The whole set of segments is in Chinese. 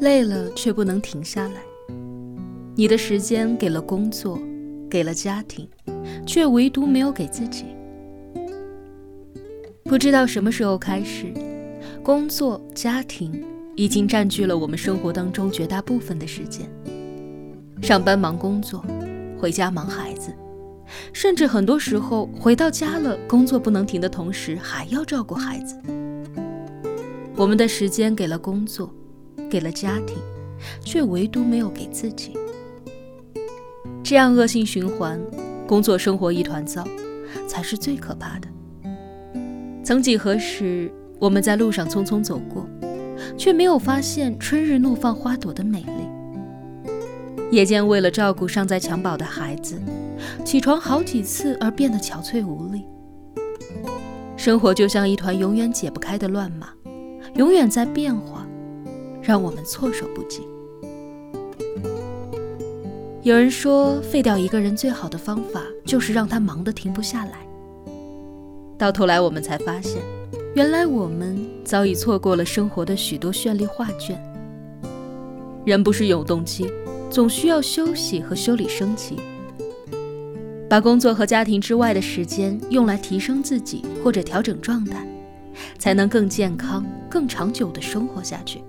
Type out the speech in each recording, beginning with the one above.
累了却不能停下来。你的时间给了工作，给了家庭，却唯独没有给自己。不知道什么时候开始，工作、家庭已经占据了我们生活当中绝大部分的时间。上班忙工作，回家忙孩子，甚至很多时候回到家了，工作不能停的同时，还要照顾孩子。我们的时间给了工作，给了家庭，却唯独没有给自己。这样恶性循环，工作生活一团糟，才是最可怕的。曾几何时，我们在路上匆匆走过，却没有发现春日怒放花朵的美丽。夜间为了照顾尚在襁褓的孩子，起床好几次而变得憔悴无力。生活就像一团永远解不开的乱麻。永远在变化，让我们措手不及。有人说，废掉一个人最好的方法就是让他忙得停不下来。到头来，我们才发现，原来我们早已错过了生活的许多绚丽画卷。人不是永动机，总需要休息和修理升级。把工作和家庭之外的时间用来提升自己或者调整状态。才能更健康、更长久地生活下去。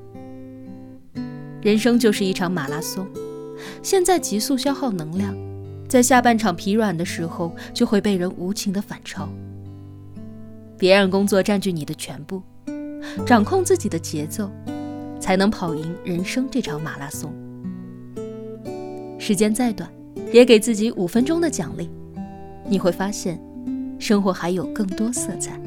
人生就是一场马拉松，现在急速消耗能量，在下半场疲软的时候，就会被人无情的反超。别让工作占据你的全部，掌控自己的节奏，才能跑赢人生这场马拉松。时间再短，也给自己五分钟的奖励，你会发现，生活还有更多色彩。